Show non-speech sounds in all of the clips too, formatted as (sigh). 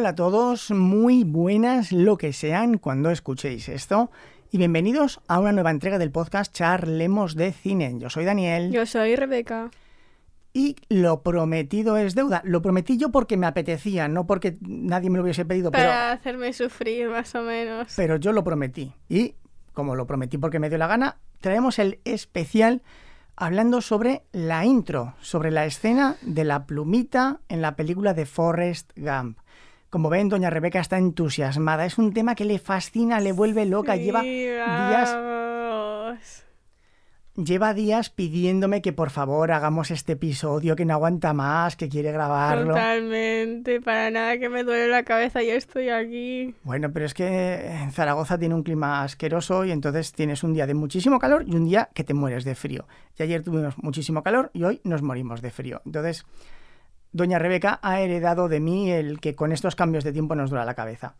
Hola a todos, muy buenas lo que sean cuando escuchéis esto y bienvenidos a una nueva entrega del podcast Charlemos de Cine. Yo soy Daniel. Yo soy Rebeca. Y lo prometido es deuda. Lo prometí yo porque me apetecía, no porque nadie me lo hubiese pedido. Para pero, hacerme sufrir, más o menos. Pero yo lo prometí. Y como lo prometí porque me dio la gana, traemos el especial hablando sobre la intro, sobre la escena de la plumita en la película de Forrest Gump. Como ven, doña Rebeca está entusiasmada. Es un tema que le fascina, le vuelve loca. Sí, Lleva días vamos. lleva días pidiéndome que por favor hagamos este episodio, que no aguanta más, que quiere grabarlo. Totalmente, para nada que me duele la cabeza, yo estoy aquí. Bueno, pero es que en Zaragoza tiene un clima asqueroso y entonces tienes un día de muchísimo calor y un día que te mueres de frío. Y ayer tuvimos muchísimo calor y hoy nos morimos de frío. Entonces, doña Rebeca ha heredado de mí el que con estos cambios de tiempo nos dura la cabeza.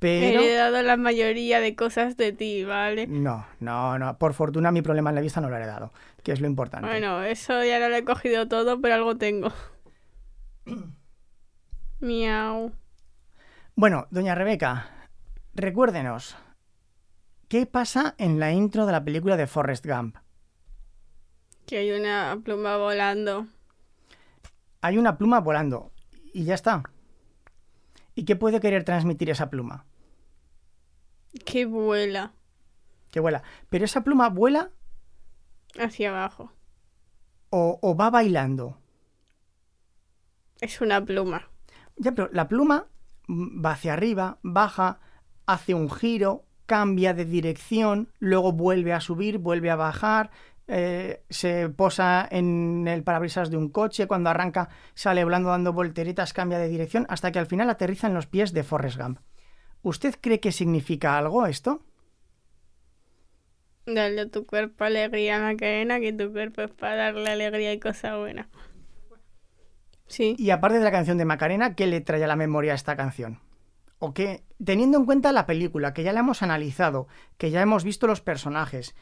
Pero... He heredado la mayoría de cosas de ti, ¿vale? No, no, no. Por fortuna mi problema en la vista no lo he heredado, que es lo importante. Bueno, eso ya no lo he cogido todo, pero algo tengo. (coughs) Miau. Bueno, doña Rebeca, recuérdenos, ¿qué pasa en la intro de la película de Forrest Gump? Que hay una pluma volando. Hay una pluma volando y ya está. ¿Y qué puede querer transmitir esa pluma? Que vuela Que vuela. Pero esa pluma vuela hacia abajo. o, o va bailando. Es una pluma. Ya, pero la pluma va hacia arriba, baja, hace un giro, cambia de dirección, luego vuelve a subir, vuelve a bajar, eh, se posa en el parabrisas de un coche, cuando arranca sale volando dando volteretas, cambia de dirección, hasta que al final aterriza en los pies de Forrest Gump. ¿Usted cree que significa algo esto? Dale a tu cuerpo alegría, Macarena, que tu cuerpo es para darle alegría y cosa buena. Sí. Y aparte de la canción de Macarena, ¿qué le trae a la memoria esta canción? O que, teniendo en cuenta la película, que ya la hemos analizado, que ya hemos visto los personajes,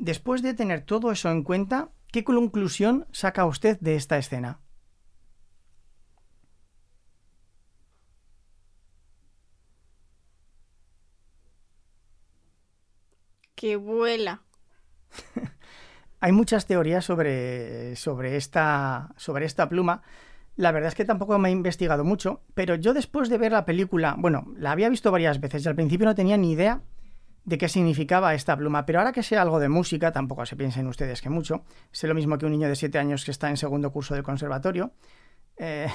después de tener todo eso en cuenta, ¿qué conclusión saca usted de esta escena? Que vuela. (laughs) Hay muchas teorías sobre, sobre, esta, sobre esta pluma. La verdad es que tampoco me he investigado mucho, pero yo después de ver la película, bueno, la había visto varias veces y al principio no tenía ni idea de qué significaba esta pluma, pero ahora que sé algo de música, tampoco se piensen ustedes que mucho, sé lo mismo que un niño de 7 años que está en segundo curso del conservatorio, eh,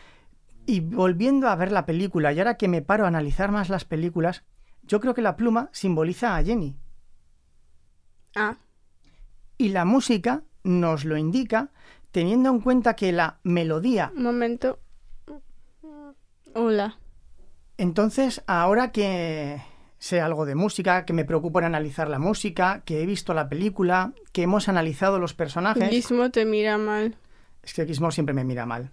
(laughs) y volviendo a ver la película, y ahora que me paro a analizar más las películas, yo creo que la pluma simboliza a Jenny, Ah, y la música nos lo indica teniendo en cuenta que la melodía un momento. Hola. Entonces, ahora que sé algo de música, que me preocupo en analizar la música, que he visto la película, que hemos analizado los personajes, Gizmo te mira mal. es que Gizmo siempre me mira mal.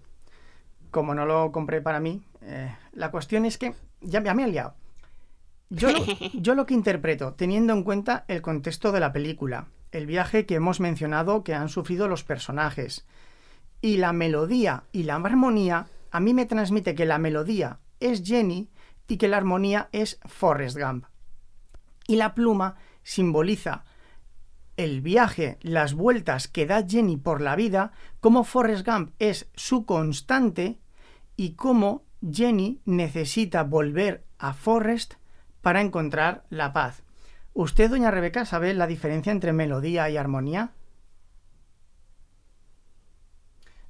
Como no lo compré para mí, eh, la cuestión es que ya, ya me he liado. Yo lo, (laughs) yo lo que interpreto, teniendo en cuenta el contexto de la película, el viaje que hemos mencionado que han sufrido los personajes, y la melodía y la armonía, a mí me transmite que la melodía es Jenny y que la armonía es Forrest Gump. Y la pluma simboliza el viaje, las vueltas que da Jenny por la vida, cómo Forrest Gump es su constante y cómo Jenny necesita volver a Forrest para encontrar la paz. ¿Usted, doña Rebeca, sabe la diferencia entre melodía y armonía?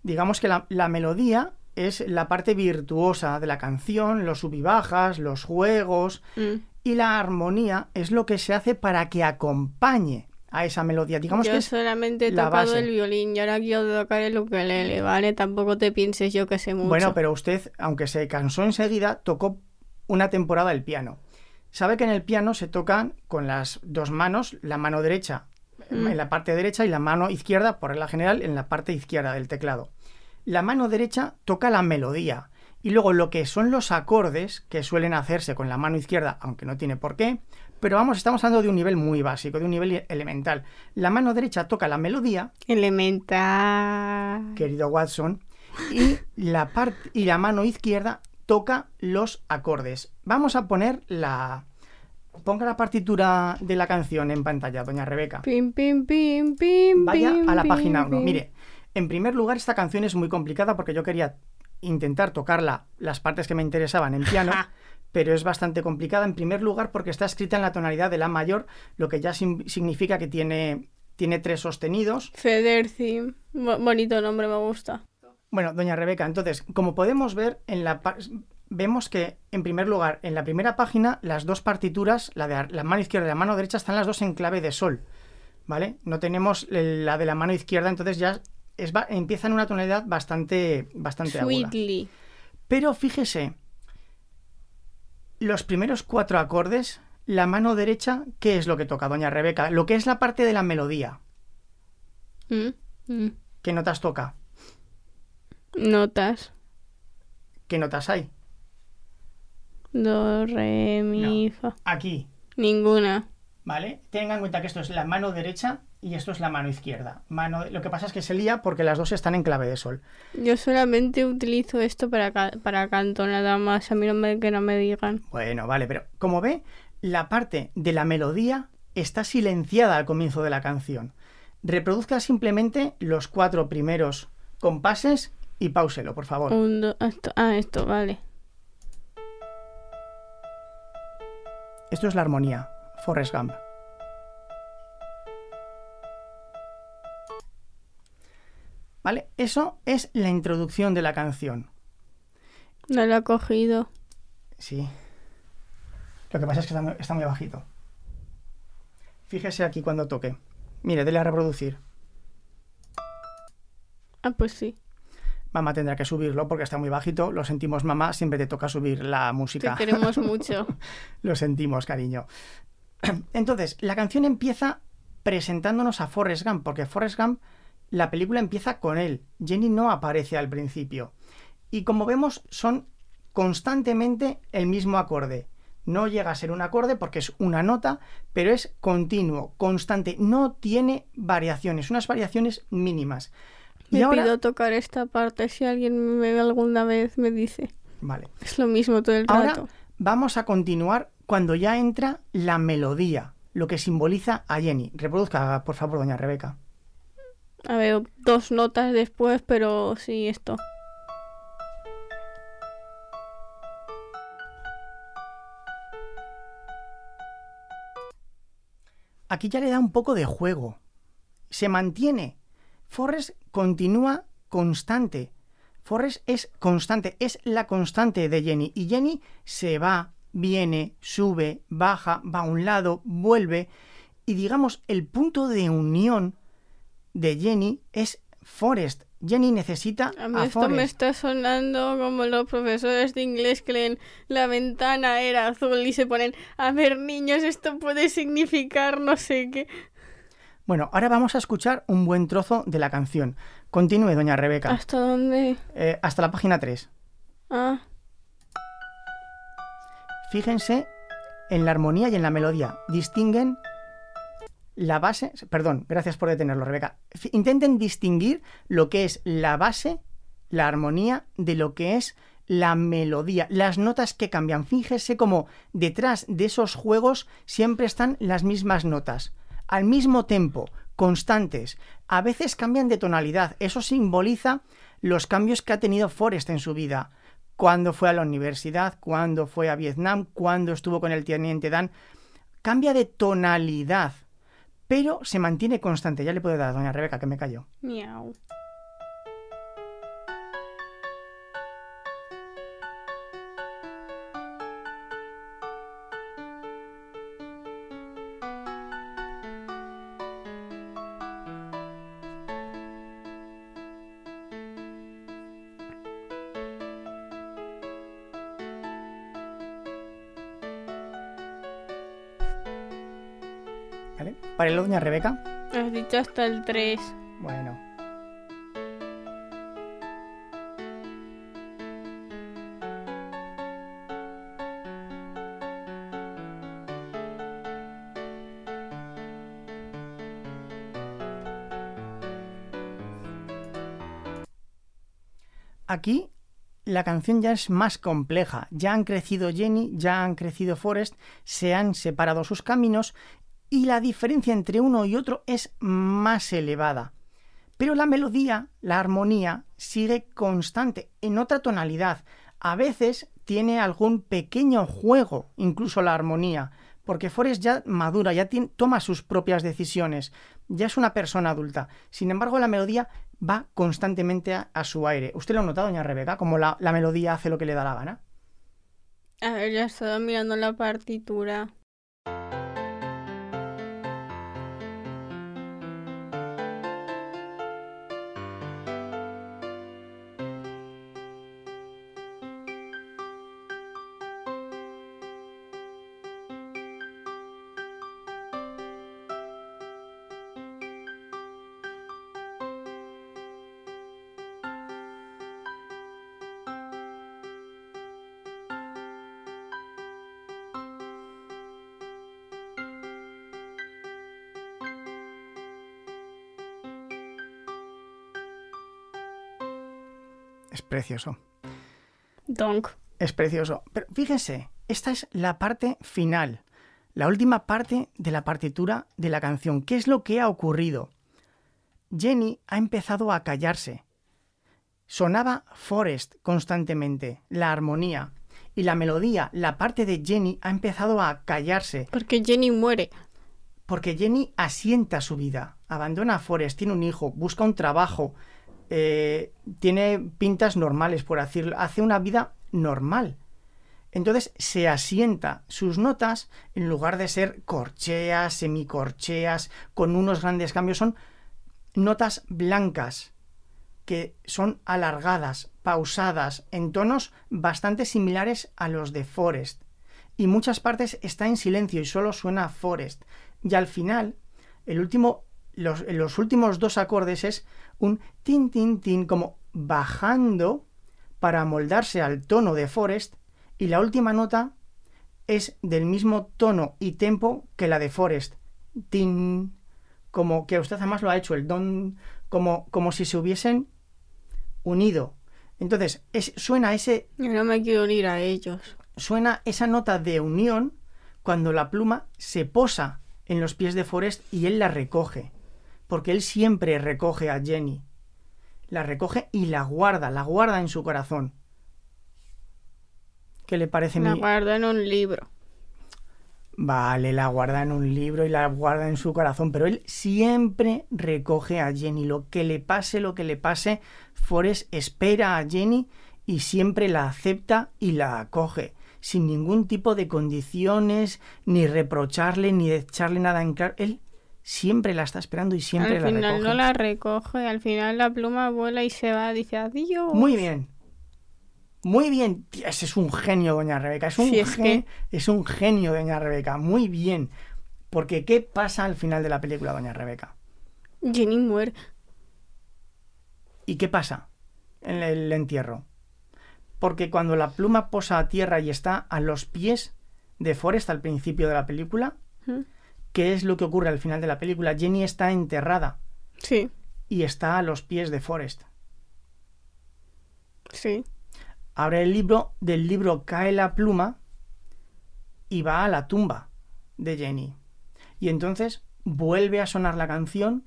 Digamos que la, la melodía es la parte virtuosa de la canción, los sub y bajas, los juegos, Mm. y la armonía es lo que se hace para que acompañe a esa melodía. Digamos Yo que solamente he tocado base. el violín y ahora quiero tocar el ukelele, ¿vale? Tampoco te pienses yo que sé mucho. Bueno, pero usted, aunque se cansó enseguida, tocó una temporada el piano. Sabe que en el piano se tocan con las dos manos, la mano derecha Mm. en la parte derecha y la mano izquierda, por regla general, en la parte izquierda del teclado. La mano derecha toca la melodía y luego lo que son los acordes que suelen hacerse con la mano izquierda, aunque no tiene por qué, pero vamos, estamos hablando de un nivel muy básico, de un nivel elemental. La mano derecha toca la melodía, Elemental. querido Watson, y la, y la mano izquierda toca los acordes. Vamos a poner la... Ponga la partitura de la canción en pantalla, doña Rebeca. Pim, pim, pim, pim. Vaya a la página 1. pim. Mire, en primer lugar, esta canción es muy complicada porque yo quería intentar tocarla las partes que me interesaban en piano, (laughs) pero es bastante complicada. En primer lugar, porque está escrita en la tonalidad de la mayor, lo que ya significa que tiene, tiene tres sostenidos. Federcim. Bo- bonito nombre, me gusta. Bueno, doña Rebeca, entonces, como podemos ver, en la vemos que, en primer lugar, en la primera página, las dos partituras, la de la mano izquierda y la mano derecha, están las dos en clave de sol. ¿Vale? No tenemos la de la mano izquierda, entonces ya es, empieza en una tonalidad bastante, bastante aguda. Sweetly. Pero fíjese, los primeros cuatro acordes, la mano derecha, ¿qué es lo que toca, doña Rebeca? Lo que es la parte de la melodía. Mm, mm. ¿Qué notas toca? Notas. ¿Qué notas hay? Do, re, mi, fa. Aquí, Ninguna. ¿vale? Tengan en cuenta que esto es la mano derecha y esto es la mano izquierda. Mano, lo que pasa es que se lía porque las dos están en clave de sol. Yo solamente utilizo esto para, ca- para canto, nada más. A mí no me, que no me digan. Bueno, vale, pero como ve, la parte de la melodía está silenciada al comienzo de la canción. Reproduzca simplemente los cuatro primeros compases y páuselo, por favor. Un, do- esto, ah, esto, vale. Esto es la armonía, Forrest Gump. ¿Vale? Eso es la introducción de la canción. No lo ha cogido. Sí. Lo que pasa es que está muy, está muy bajito. Fíjese aquí cuando toque. Mire, dele a reproducir. Ah, pues sí. Mamá tendrá que subirlo porque está muy bajito. Lo sentimos, mamá. Siempre te toca subir la Te música. queremos (laughs) mucho. Lo sentimos, cariño. (clears throat) Entonces, la canción empieza presentándonos a Forrest Gump, porque Forrest Gump, la película empieza con él. Jenny no aparece al principio. Y como vemos, son constantemente el mismo acorde. No llega a ser un acorde porque es una nota, pero es continuo, constante. No tiene variaciones, unas variaciones mínimas. Y Me ahora- pido tocar esta parte si alguien me alguna vez me dice. Vale. Es lo mismo todo el Ahora rato. vamos a continuar cuando ya entra la melodía, lo que simboliza a Jenny. Reproduzca, por favor, doña Rebeca. A ver, dos notas después, pero sí, esto. Aquí ya le da un poco de juego. Se mantiene. Forrest continúa constante. Forrest es constante, es la constante de Jenny. Y Jenny se va, viene, sube, baja, va a un lado, vuelve. Y digamos, el punto de unión de Jenny es Forrest. Jenny necesita A mí a esto me está sonando como los profesores de inglés que leen la ventana era azul y se ponen, a ver niños, esto puede significar no sé qué. Bueno, ahora vamos a escuchar un buen trozo de la canción. Continúe, doña Rebeca. ¿Hasta dónde? Eh, hasta la página 3. Ah, Fíjense en la armonía y en la melodía. Distinguen la base. Perdón, gracias por detenerlo, Rebeca. Intenten distinguir lo que es la base, la armonía, de lo que es la melodía, las notas que cambian. Fíjese como detrás de esos juegos siempre están las mismas notas, al mismo tiempo, constantes. A veces cambian de tonalidad. Eso simboliza los cambios que ha tenido Forrest en su vida. Cuando fue a la universidad, cuando fue a Vietnam, cuando estuvo con el teniente Dan. Cambia de tonalidad, pero se mantiene constante. Ya le puedo dar a doña Rebeca, que me callo. miau. Rebeca. Has dicho hasta el 3. Bueno. Aquí la canción ya es más compleja. Ya han crecido Jenny, ya han crecido Forrest, se han separado sus caminos y la diferencia entre uno y otro es más elevada. Pero la melodía, la armonía, sigue constante, en otra tonalidad. A veces tiene algún pequeño juego, incluso la armonía, porque Forrest ya madura, ya toma sus propias decisiones, ya es una persona adulta. Sin embargo, la melodía va constantemente a, su aire. ¿Usted lo ha notado, doña Rebeca, como la, la melodía hace lo que le da la gana? A ver, ya estaba mirando la partitura. Es precioso. Donk. Es precioso. Pero fíjense, esta es la parte final, la última parte de la partitura de la canción. ¿Qué es lo que ha ocurrido? Jenny ha empezado a callarse. Sonaba Forest constantemente, la armonía. Y la melodía, la parte de Jenny, ha empezado a callarse. Porque Jenny muere. Porque Jenny asienta su vida, abandona a Forest, tiene un hijo, busca un trabajo, eh, tiene pintas normales, por decirlo, hace una vida normal. Entonces se asienta sus notas, en lugar de ser corcheas, semicorcheas, con unos grandes cambios, son notas blancas, que son alargadas, pausadas, en tonos bastante similares a los de Forest. Y muchas partes está en silencio y solo suena Forest. Y al final, el último, los, los últimos dos acordes es un tin, tin, tin, como bajando para moldarse al tono de Forest, y la última nota es del mismo tono y tempo que la de Forest. Tin, como que usted además lo ha hecho, el don, como, como si se hubiesen unido. Entonces, es, suena ese... Yo no me quiero unir a ellos. Suena esa nota de unión cuando la pluma se posa en los pies de Forest y él la recoge porque él siempre recoge a Jenny. La recoge y la guarda, la guarda en su corazón. ¿Qué le parece? La guarda en un libro. Vale, la guarda en un libro y la guarda en su corazón, pero él siempre recoge a Jenny. Lo que le pase, lo que le pase, Forrest espera a Jenny y siempre la acepta y la acoge, sin ningún tipo de condiciones, ni reprocharle, ni echarle nada en claro. Él siempre la está esperando y siempre al la recoge. Al final no la recoge, al final la pluma vuela y se va, dice adiós. Muy bien. Muy bien. Ese es un genio, doña Rebeca. Es un, es, que... es un genio, doña Rebeca. Muy bien. Porque ¿qué pasa al final de la película, doña Rebeca? Jenny muere. ¿Y qué pasa en el entierro? Porque cuando la pluma posa a tierra y está a los pies de Forrest al principio de la película, ¿Mm? ¿Qué es lo que ocurre al final de la película? Jenny está enterrada. Sí. Y está a los pies de Forrest. Sí. Abre el libro, del libro cae la pluma y va a la tumba de Jenny. Y entonces vuelve a sonar la canción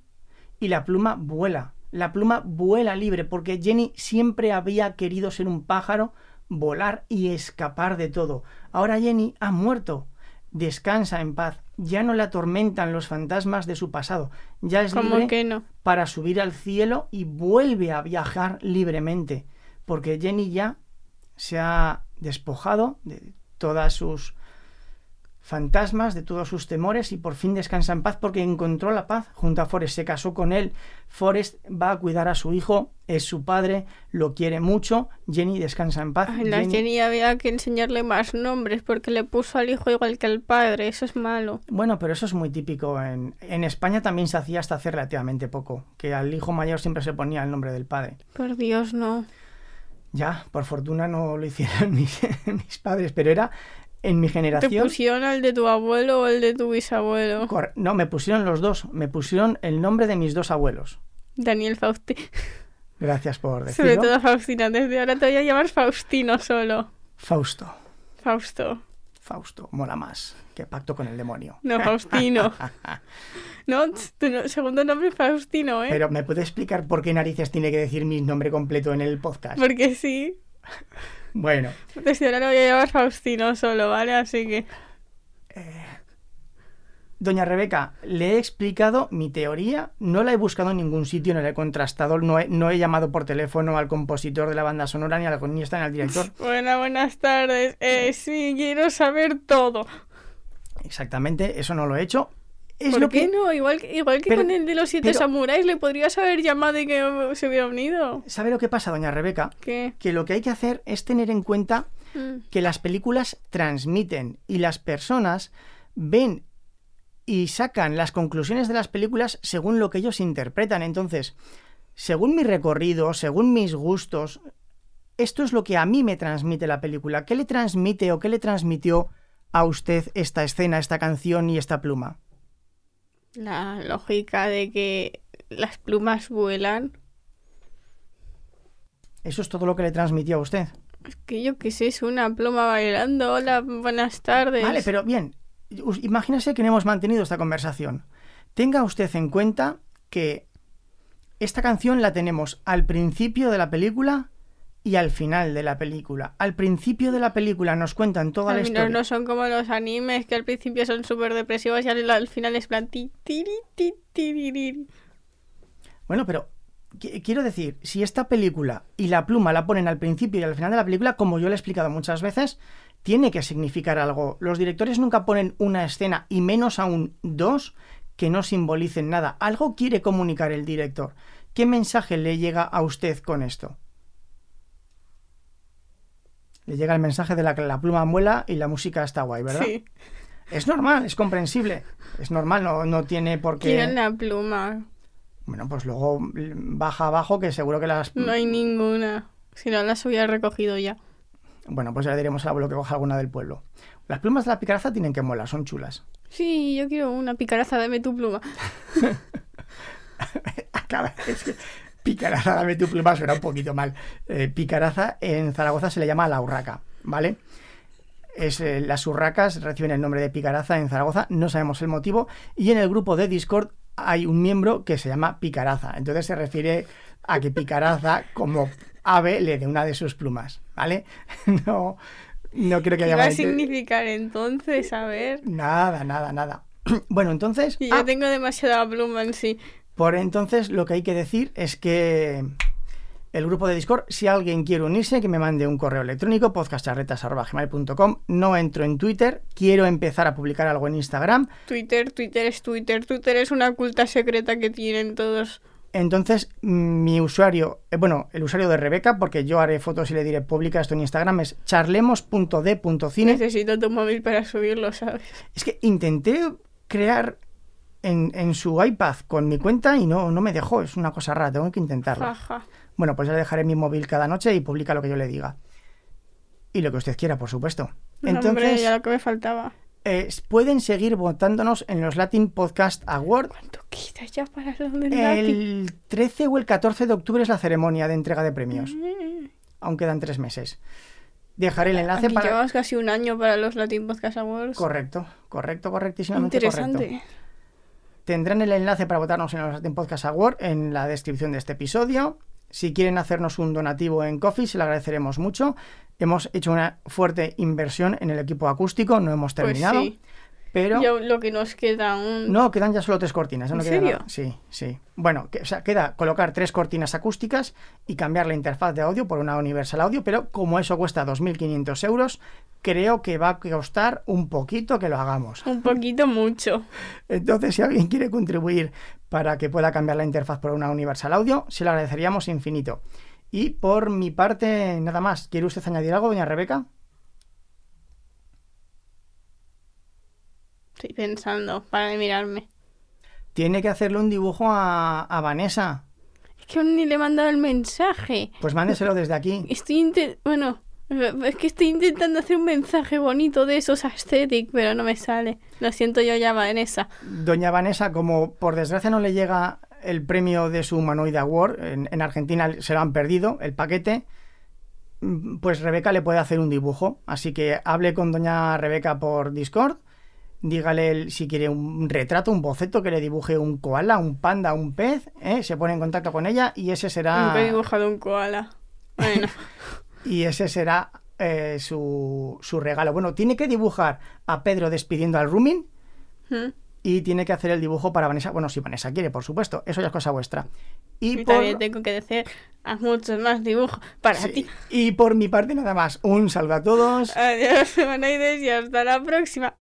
y la pluma vuela. La pluma vuela libre porque Jenny siempre había querido ser un pájaro, volar y escapar de todo. Ahora Jenny ha muerto. Descansa en paz. Ya no le atormentan los fantasmas de su pasado. Ya es libre que no? para subir al cielo y vuelve a viajar libremente. Porque Jenny ya se ha despojado de todas sus fantasmas, de todos sus temores y por fin descansa en paz porque encontró la paz junto a Forrest. Se casó con él. Forrest va a cuidar a su hijo, es su padre, lo quiere mucho. Jenny descansa en paz. Ay, la Jenny... Jenny había que enseñarle más nombres porque le puso al hijo igual que al padre. Eso es malo. Bueno, pero eso es muy típico. En, en España también se hacía hasta hace relativamente poco, que al hijo mayor siempre se ponía el nombre del padre. Por Dios, no. Ya, por fortuna no lo hicieron (laughs) mis, mis padres, pero era en mi generación. ¿Te pusieron el de tu abuelo o el de tu bisabuelo? Cor no, me pusieron los dos. Me pusieron el nombre de mis dos abuelos. Daniel Fausti. Gracias por Sobre decirlo. todo Faustina. Desde ahora te voy a llamar Faustino solo. Fausto. Fausto. Fausto. Mola más que pacto con el demonio. No, Faustino. (laughs) No, tu segundo nombre es Faustino, ¿eh? Pero ¿me puede explicar por qué narices tiene que decir mi nombre completo en el podcast? Porque sí. (laughs) Bueno, Desde ahora lo voy a llamar Faustino solo, ¿vale? Así que. doña Rebeca, le he explicado mi teoría, no la he buscado en ningún sitio, no la he contrastado, no he, no he llamado por teléfono al compositor de la banda sonora, ni al guionista, ni al director. (laughs) Buenas, buenas tardes. Eh, sí, quiero saber todo. Exactamente, eso no lo he hecho. Es ¿Por lo qué que... no? Igual que, igual que Pero- con el de los siete pero- samuráis, le podrías haber llamado y que se hubiera unido. ¿Sabe lo que pasa, doña Rebeca? ¿Qué? Que lo que hay que hacer es tener en cuenta Mm. que las películas transmiten y las personas ven y sacan las conclusiones de las películas según lo que ellos interpretan. Entonces, según mi recorrido, según mis gustos, esto es lo que a mí me transmite la película. ¿Qué le transmite o qué le transmitió a usted esta escena, esta canción y esta pluma? La lógica de que las plumas vuelan. Eso es todo lo que le transmitió a usted. Es que yo qué sé, es una pluma bailando. Hola, buenas tardes. Vale, pero bien, imagínese que no hemos mantenido esta conversación. Tenga usted en cuenta que esta canción la tenemos al principio de la película y al final de la película. Al principio de la película nos cuentan toda la final historia. no son como los animes que al principio son súper depresivos y al, al final es plan ti, ti. Bueno, pero qui- quiero decir, si esta película y la pluma la ponen al principio y al final de la película, como yo le he explicado muchas veces, tiene que significar algo. Los directores nunca ponen una escena y menos aún dos que no simbolicen nada. Algo quiere comunicar el director. ¿Qué mensaje le llega a usted con esto? Le llega el mensaje de la que la pluma vuela y la música está guay, ¿verdad? Sí. Es normal, es comprensible. Es normal, no, no tiene por qué... Quieren la pluma. Bueno, pues luego baja abajo que seguro que las... No hay ninguna. Si no, las hubiera recogido ya. Bueno, pues ya le diremos al abuelo que coja alguna del pueblo. Las plumas de la picaraza tienen que molar, son chulas. Sí, yo quiero una picaraza, dame tu pluma. (laughs) Claro, es que picaraza, dame tu pluma, suena un poquito mal. Eh, picaraza en Zaragoza se le llama la urraca, ¿vale? Es, eh, las urracas reciben el nombre de picaraza en Zaragoza, no sabemos el motivo, y en el grupo de Discord hay un miembro que se llama picaraza. Entonces se refiere a que picaraza, como ave, le dé una de sus plumas, ¿vale? (laughs) No, no creo que ¿Qué haya va a significar entonces? A ver. Nada, nada, nada. (clears throat) Bueno, entonces... Y yo ah, tengo demasiada pluma en sí. Por entonces, lo que hay que decir es que el grupo de Discord, si alguien quiere unirse, que me mande un correo electrónico, podcastcharretas.gmail.com. No entro en Twitter, quiero empezar a publicar algo en Instagram. Twitter, Twitter es Twitter. Twitter es una culta secreta que tienen todos. Entonces, mm, mi usuario, eh, bueno, el usuario de Rebeca, porque yo haré fotos y le diré pública esto en Instagram, es charlemos.d.cine. Necesito tu móvil para subirlo, ¿sabes? Es que intenté crear en, en su iPad con mi cuenta y no, no me dejó, es una cosa rara, tengo que intentarlo. Bueno, pues ya le dejaré mi móvil cada noche y publica lo que yo le diga. Y lo que usted quiera, por supuesto. No, hombre, Entonces, ya lo que me faltaba. eh, pueden seguir votándonos en los Latin Podcast Awards. ¿Cuánto queda ya para lo del Latin? El 13 o el 14 de octubre es la ceremonia de entrega de premios. Mm. Aún quedan tres meses. Dejaré el enlace Aquí para... llevamos casi un año para los Latin Podcast Awards. Correcto, correcto, correctísimamente Interesante. correcto. Tendrán el enlace para votarnos en Latin Podcast Award en la descripción de este episodio. Si quieren hacernos un donativo en Coffee, se lo agradeceremos mucho. Hemos hecho una fuerte inversión en el equipo acústico, no hemos Pues terminado. sí. Pero Ya lo que nos queda aún. no, quedan ya solo tres cortinas. no ¿En queda serio? Sí, sí. Bueno, que- o sea, queda colocar tres cortinas acústicas y cambiar la interfaz de audio por una Universal Audio, pero como eso cuesta 2.500 euros, creo que va a costar un poquito que lo hagamos. Un poquito mucho. (laughs) Entonces, si alguien quiere contribuir para que pueda cambiar la interfaz por una Universal Audio, se lo agradeceríamos infinito. Y por mi parte, nada más. ¿Quiere usted añadir algo, doña Rebeca? Estoy pensando, para de mirarme. Tiene que hacerle un dibujo a, a Vanessa. Es que aún ni le he mandado el mensaje. Pues mándeselo desde aquí. Estoy bueno, es que estoy intentando hacer un mensaje bonito de esos aesthetic, pero no me sale. Lo siento yo ya, Vanessa. Doña Vanessa, como por desgracia no le llega el premio de su Humanoid Award. En, en Argentina se lo han perdido, el paquete. Mm, Pues Rebeca le puede hacer un dibujo. Así que hable con doña Rebeca por Discord. Dígale si quiere un retrato, un boceto que le dibuje un koala, un panda, un pez. ¿eh? Se pone en contacto con ella y ese será. Nunca he dibujado un koala. Bueno, (laughs) Y ese será eh, su, su regalo. Bueno, tiene que dibujar a Pedro despidiendo al Rumin ¿Mm? y tiene que hacer el dibujo para Vanessa. Bueno, si Vanessa quiere, por supuesto. Eso ya es cosa vuestra. Y, y por, también tengo que decir a muchos más dibujos para sí, ti. y por mi parte nada más. Un saludo a todos. Adiós, (laughs) humanoides, y hasta la próxima.